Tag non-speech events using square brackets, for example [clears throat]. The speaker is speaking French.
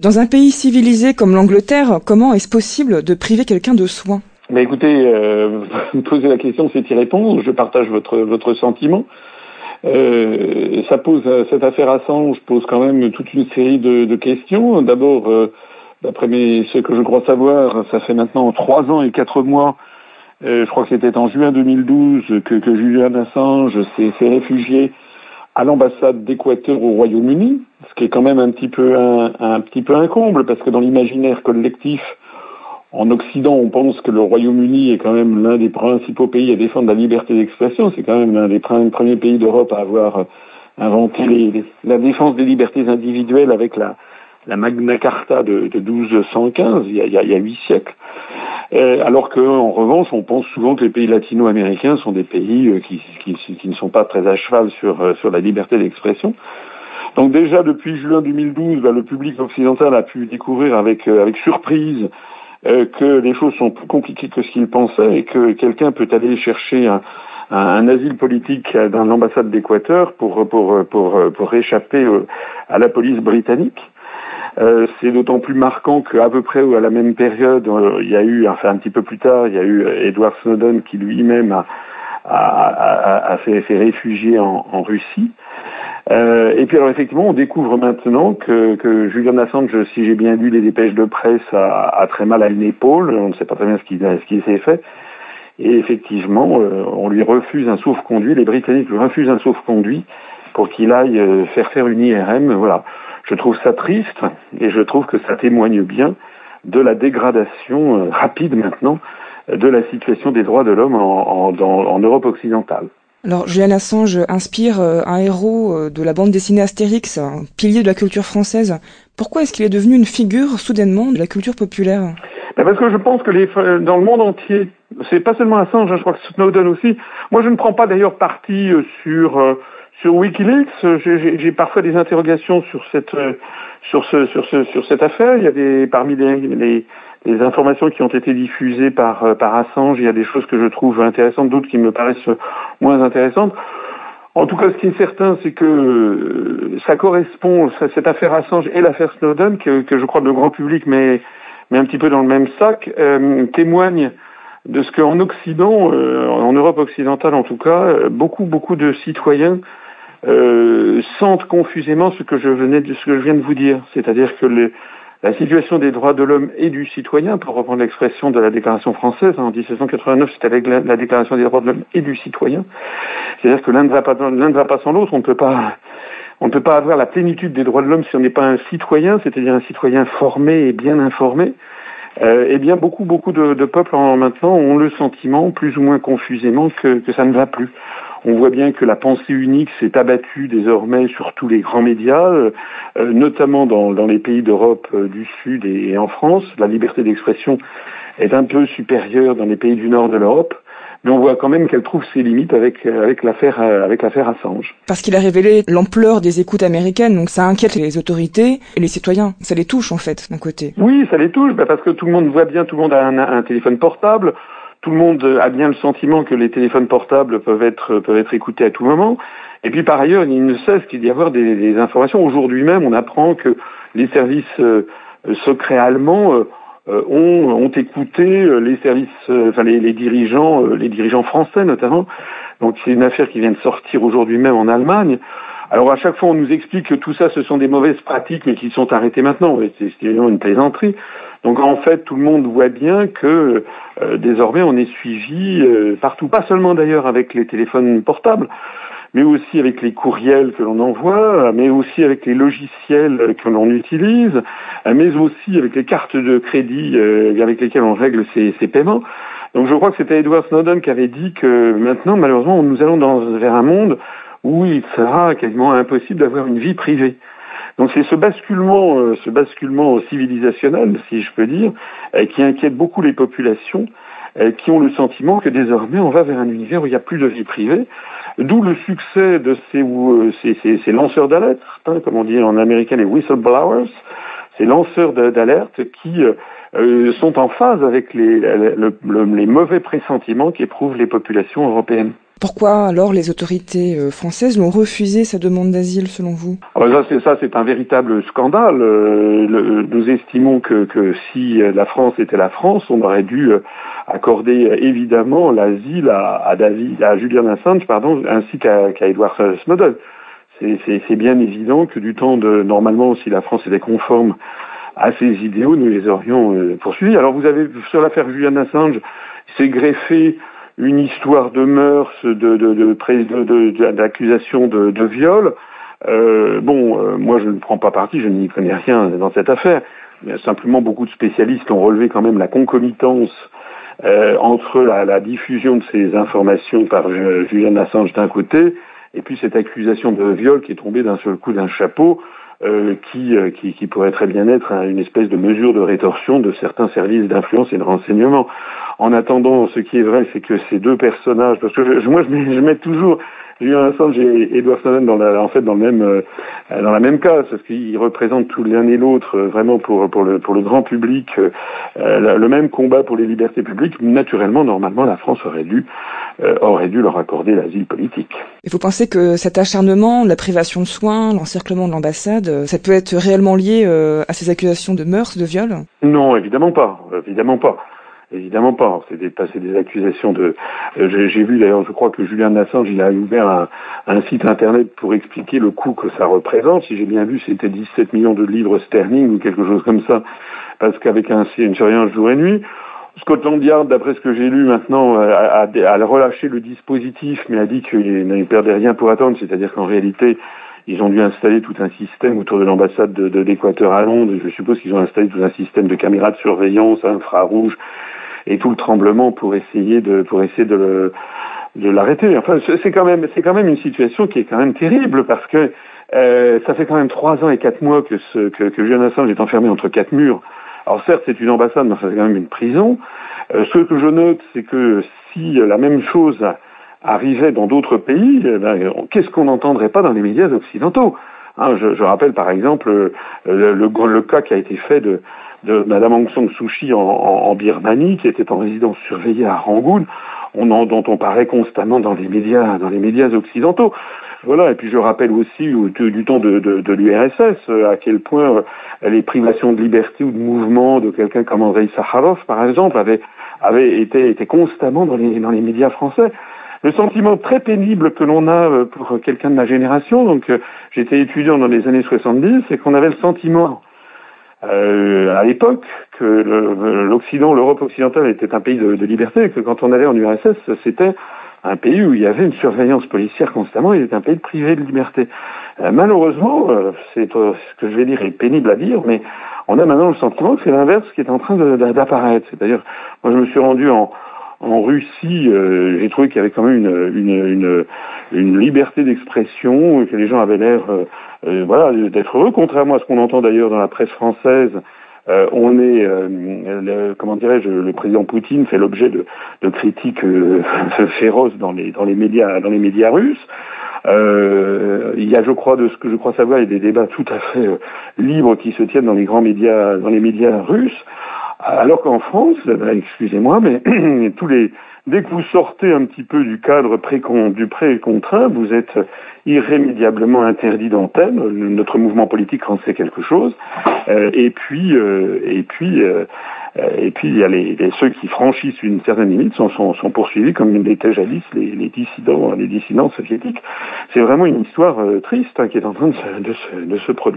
Dans un pays civilisé comme l'Angleterre, comment est-ce possible de priver quelqu'un de soins? Mais écoutez, euh, [laughs] vous posez la question, c'est y répondre. Je partage votre votre sentiment. Euh, ça pose cette affaire Assange pose quand même toute une série de, de questions. D'abord, euh, d'après ce que je crois savoir, ça fait maintenant trois ans et quatre mois. Euh, je crois que c'était en juin 2012 que, que Julian Assange s'est réfugié à l'ambassade d'Équateur au Royaume-Uni, ce qui est quand même un petit peu un, petit peu un comble parce que dans l'imaginaire collectif en Occident, on pense que le Royaume-Uni est quand même l'un des principaux pays à défendre la liberté d'expression. C'est quand même l'un des premiers pays d'Europe à avoir inventé la défense des libertés individuelles avec la, Magna Carta de, 1215, il y a, huit siècles. Euh, alors qu'en revanche, on pense souvent que les pays latino-américains sont des pays euh, qui, ne sont pas très à cheval sur, euh, sur la liberté d'expression. Donc déjà depuis juin 2012, bah, le public occidental a pu découvrir avec, avec surprise euh, que les choses sont plus compliquées que ce qu'il pensait et que quelqu'un peut aller chercher un, un, asile politique dans l'ambassade d'Équateur pour, pour, pour, pour échapper à la police britannique. Euh, c'est d'autant plus marquant qu'à peu près à la même période, euh, il y a eu, enfin un petit peu plus tard, il y a eu Edward Snowden qui lui-même a, a, a, a fait, fait, réfugier en, en Russie. Euh, et puis alors effectivement, on découvre maintenant que, que Julian Assange, si j'ai bien lu les dépêches de presse, a, très mal à une épaule. On ne sait pas très bien ce qui, ce qui s'est fait. Et effectivement, euh, on lui refuse un sauf-conduit. Les Britanniques lui refusent un sauf-conduit pour qu'il aille euh, faire faire une IRM. Voilà. Je trouve ça triste et je trouve que ça témoigne bien de la dégradation euh, rapide maintenant de la situation des droits de l'homme en, en, en Europe occidentale. Alors Julian Assange inspire euh, un héros euh, de la bande dessinée Astérix, un pilier de la culture française. Pourquoi est-ce qu'il est devenu une figure soudainement de la culture populaire? Ben Parce que je pense que les, dans le monde entier, c'est pas seulement Assange, hein, je crois que Snowden aussi. Moi, je ne prends pas d'ailleurs parti sur sur WikiLeaks. J'ai parfois des interrogations sur cette sur ce sur ce sur cette affaire. Il y a des parmi les, les les informations qui ont été diffusées par, euh, par Assange, il y a des choses que je trouve intéressantes, d'autres qui me paraissent moins intéressantes. En tout cas, ce qui est certain, c'est que euh, ça correspond, cette affaire Assange et l'affaire Snowden, que, que, je crois le grand public met, un petit peu dans le même sac, euh, témoigne de ce qu'en Occident, euh, en Europe occidentale en tout cas, beaucoup, beaucoup de citoyens euh, sentent confusément ce que je venais de, ce que je viens de vous dire, c'est-à-dire que les, la situation des droits de l'homme et du citoyen, pour reprendre l'expression de la Déclaration française, en 1789, c'était avec la, Déclaration des droits de l'homme et du citoyen. C'est-à-dire que l'un ne va pas, l'un ne va pas sans l'autre. On ne peut pas, on ne peut pas avoir la plénitude des droits de l'homme si on n'est pas un citoyen, c'est-à-dire un citoyen formé et bien informé. Euh, eh bien, beaucoup, beaucoup de, de peuples en, maintenant ont le sentiment, plus ou moins confusément, que, que ça ne va plus. On voit bien que la pensée unique s'est abattue désormais sur tous les grands médias, euh, notamment dans, les pays d'Europe euh, du Sud et, en France. La liberté d'expression est un peu supérieure dans les pays du Nord de l'Europe mais on voit quand même qu'elle trouve ses limites avec euh, avec l'affaire avec l'affaire Assange. Parce qu'il a révélé l'ampleur des écoutes américaines, donc ça inquiète les autorités et les citoyens. Ça les touche en fait d'un côté. Oui, ça les touche, bah, parce que tout le monde voit bien, tout le monde a un téléphone portable tout le monde a bien le sentiment que les téléphones portables peuvent être, peuvent être écoutés à tout moment. Et puis par ailleurs, il ne cesse qu'il y avoir des, des informations. Aujourd'hui même, on apprend que les services euh, secrets allemands euh, euh, ont, ont, écouté les services, enfin les, les, dirigeants, les dirigeants français notamment. Donc c'est une affaire qui vient de sortir aujourd'hui même en Allemagne. Alors à chaque fois, on nous explique que tout ça, ce sont des mauvaises pratiques, mais qui sont arrêtées maintenant. C'est évidemment une plaisanterie. Donc en fait, tout le monde voit bien que euh, désormais on est suivi euh, partout, pas seulement d'ailleurs avec les téléphones portables, mais aussi avec les courriels que l'on envoie, mais aussi avec les logiciels que l'on utilise, mais aussi avec les cartes de crédit euh, avec lesquelles on règle ses, paiements. Donc je crois que c'était Edward Snowden qui avait dit que maintenant, malheureusement, nous allons dans, vers un monde où il sera quasiment impossible d'avoir une vie privée. Donc c'est ce basculement, euh, ce basculement civilisationnel, si je peux dire, euh, qui inquiète beaucoup les populations, euh, qui ont le sentiment que désormais on va vers un univers où il n'y a plus de vie privée. D'où le succès de ces, lanceurs d'alerte, hein, comme on dit en américain les whistleblowers, ces lanceurs d'alerte qui sont en phase avec les mauvais pressentiments qu'éprouvent les populations européennes. Pourquoi alors les autorités euh, françaises l'ont refusé sa demande d'asile selon vous? Ah bah Ça c'est un véritable scandale. Euh, nous estimons que, que, si la France était la France, on aurait dû accorder évidemment l'asile à, à, David, à Julian Assange, pardon, ainsi qu'à qu Edward Snowden. C'est bien évident que du temps de normalement si la France était conforme à ces idéaux, nous les aurions euh, poursuivis. Alors vous avez sur l'affaire Julian Assange, c'est greffé une histoire de mœurs, de, de, d'accusation de, de, viol. Euh, bon, euh, moi je ne prends pas parti, je n'y connais rien dans cette affaire. Mais simplement, beaucoup de spécialistes ont relevé quand même la concomitance euh, entre la, la, diffusion de ces informations par Julian Assange d'un côté, et puis cette accusation de viol qui est tombée d'un seul coup d'un chapeau euh, qui, euh, qui, qui, pourrait très bien être une espèce de mesure de rétorsion de certains services d'influence et de renseignement. En attendant, ce qui est vrai, c'est que ces deux personnages, parce que je, moi je mets, je mets toujours Julien Assange et Edward Snowden dans la, en fait dans le même euh, dans la même case parce qu'ils représentent tout l'un et l'autre euh, vraiment pour pour le pour le grand public euh, le même combat pour les libertés publiques. Naturellement, normalement, la France aurait dû aurait dû leur accorder l'asile politique. Et vous pensez que cet acharnement, la privation de soins, l'encerclement de l'ambassade, ça peut être réellement lié à ces accusations de meurtre, de viol? Non, évidemment pas, évidemment pas. Évidemment pas. C'est des, des accusations de. Euh, j'ai vu d'ailleurs, je crois que Julien Assange, il a ouvert un, site internet pour expliquer le coût que ça représente. Si j'ai bien vu, c'était 17 millions de livres sterling ou quelque chose comme ça, parce qu'avec un, une surveillance jour et nuit. Scotland Yard, d'après ce que j'ai lu maintenant, a, a, relâché le dispositif, mais a dit qu'il ne perdait rien pour attendre. C'est-à-dire qu'en réalité, ils ont dû installer tout un système autour de l'ambassade de, l'Équateur à Londres. Je suppose qu'ils ont installé tout un système de caméras de surveillance infrarouge et tout le tremblement pour essayer de l'arrêter. Enfin, c'est quand même une situation qui est quand même terrible parce que euh, ça fait quand même trois ans et quatre mois que ce que, que Assange est enfermé entre quatre murs. Alors certes, c'est une ambassade, mais c'est quand même une prison. Euh, ce que je note, c'est que si la même chose arrivait dans d'autres pays, eh ben, qu'est-ce qu'on n'entendrait pas dans les médias occidentaux hein, je, rappelle par exemple euh, le, cas qui a été fait de, de Madame Aung San Suu Kyi en, en, Birmanie, qui était en résidence surveillée à Rangoon, on en, dont on paraît constamment dans les médias, dans les médias occidentaux. Voilà, et puis je rappelle aussi du, temps de, de, de l'URSS euh, à quel point euh, les privations de liberté ou de mouvement de quelqu'un comme Andrei Sakharov, par exemple, avaient, été constamment dans les, dans les médias français. Le sentiment très pénible que l'on a euh, pour quelqu'un de ma génération, donc j'étais étudiant dans les années 70, c'est qu'on avait le sentiment euh, à l'époque que l'Occident, l'Europe occidentale était un pays de, liberté, et que quand on allait en URSS, c'était un pays où il y avait une surveillance policière constamment, il était un pays privé de liberté. Euh, malheureusement, euh, c'est euh, ce que je vais dire est pénible à dire, mais on a maintenant le sentiment que c'est l'inverse qui est en train d'apparaître. C'est-à-dire, moi je me suis rendu en, en Russie, j'ai trouvé qu'il y avait quand même une, une, une, une liberté d'expression, que les gens avaient l'air euh, euh, voilà, d'être heureux, contrairement à ce qu'on entend d'ailleurs dans la presse française. on est, comment dirais-je, le président Poutine fait l'objet de, de critiques [laughs] féroces dans les, dans les médias, dans les médias russes. il y a, je crois, de ce que je crois savoir, il y a des débats tout à fait libres qui se tiennent dans les grands médias, dans les médias russes. Alors qu'en France, ben, excusez-moi, mais [clears throat] tous les dès que vous sortez un petit peu du cadre pré du pré-contraint, vous êtes irrémédiablement interdit d'antenne. Notre mouvement politique en sait quelque chose. Euh, et puis, euh, et puis, euh, et puis, il y a ceux qui franchissent une certaine limite sont, poursuivis comme l'étaient jadis les, les, dissidents, les dissidents soviétiques. C'est vraiment une histoire triste hein, qui est en train de se produire.